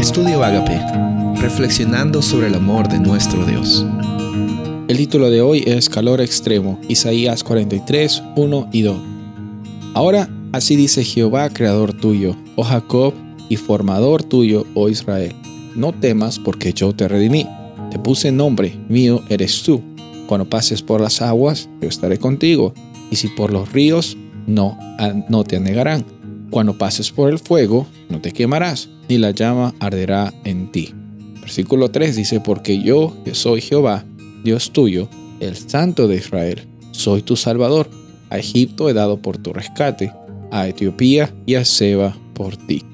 Estudio Agape, reflexionando sobre el amor de nuestro Dios. El título de hoy es Calor Extremo, Isaías 43, 1 y 2. Ahora así dice Jehová, creador tuyo, oh Jacob, y formador tuyo, oh Israel. No temas porque yo te redimí, te puse nombre, mío eres tú. Cuando pases por las aguas, yo estaré contigo, y si por los ríos, no, no te anegarán. Cuando pases por el fuego, no te quemarás, ni la llama arderá en ti. Versículo 3 dice, porque yo, que soy Jehová, Dios tuyo, el Santo de Israel, soy tu Salvador. A Egipto he dado por tu rescate, a Etiopía y a Seba por ti.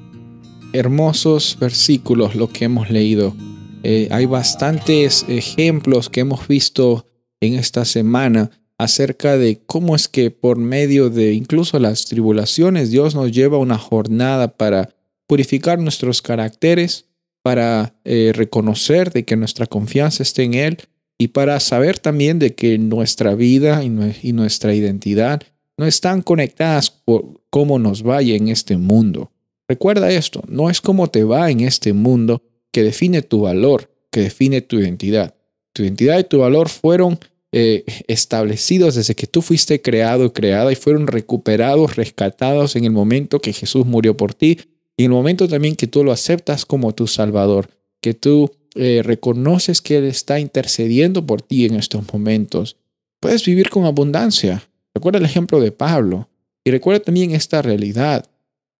Hermosos versículos lo que hemos leído. Eh, hay bastantes ejemplos que hemos visto en esta semana acerca de cómo es que por medio de incluso las tribulaciones Dios nos lleva una jornada para purificar nuestros caracteres, para eh, reconocer de que nuestra confianza esté en Él y para saber también de que nuestra vida y, nuestra identidad no están conectadas por cómo nos vaya en este mundo. Recuerda esto, no es cómo te va en este mundo que define tu valor, que define tu identidad. Tu identidad y tu valor fueron eh, establecidos desde que tú fuiste creado creada y fueron recuperados, rescatados en el momento que Jesús murió por ti y en el momento también que tú lo aceptas como tu Salvador, que tú eh, reconoces que Él está intercediendo por ti en estos momentos, puedes vivir con abundancia. Recuerda el ejemplo de Pablo y recuerda también esta realidad.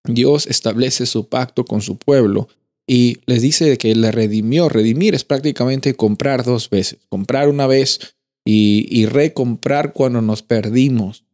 Dios establece su pacto con su pueblo y les dice que le redimió. Redimir es prácticamente comprar dos veces. Comprar una vez y, recomprar cuando nos perdimos.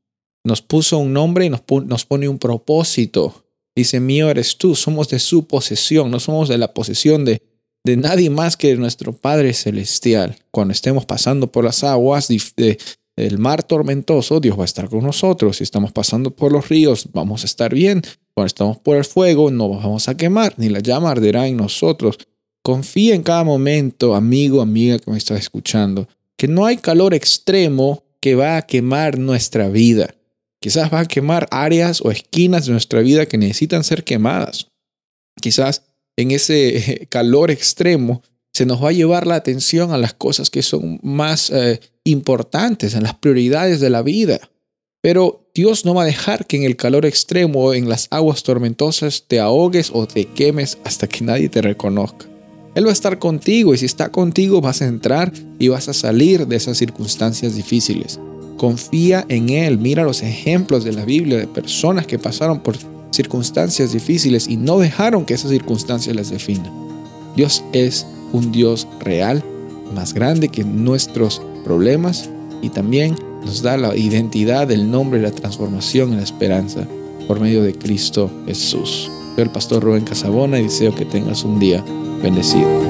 Nos puso un nombre y nos, pone un propósito. Dice, mío eres tú, somos de su posesión, no somos de la posesión de, de nadie más que de nuestro Padre Celestial. Cuando estemos pasando por las aguas del mar tormentoso, Dios va a estar con nosotros. Si estamos pasando por los ríos, vamos a estar bien. Cuando estamos por el fuego, no vamos a quemar, ni la llama arderá en nosotros. Confía en cada momento, amigo, amiga que me está escuchando, que no hay calor extremo que va a quemar nuestra vida. Quizás va a quemar áreas o esquinas de nuestra vida que necesitan ser quemadas. Quizás en ese calor extremo se nos va a llevar la atención a las cosas que son más eh, importantes, en las prioridades de la vida. Pero Dios no va a dejar que en el calor extremo, en las aguas tormentosas, te ahogues o te quemes hasta que nadie te reconozca. Él va a estar contigo y si está contigo vas a entrar y vas a salir de esas circunstancias difíciles. Confía en Él, mira los ejemplos de la Biblia de personas que pasaron por circunstancias difíciles y no dejaron que esas circunstancias les definan. Dios es un Dios real, más grande que nuestros problemas y también nos da la identidad, el nombre, la transformación y la esperanza por medio de Cristo Jesús. Soy el pastor Rubén Casabona y deseo que tengas un día bendecido.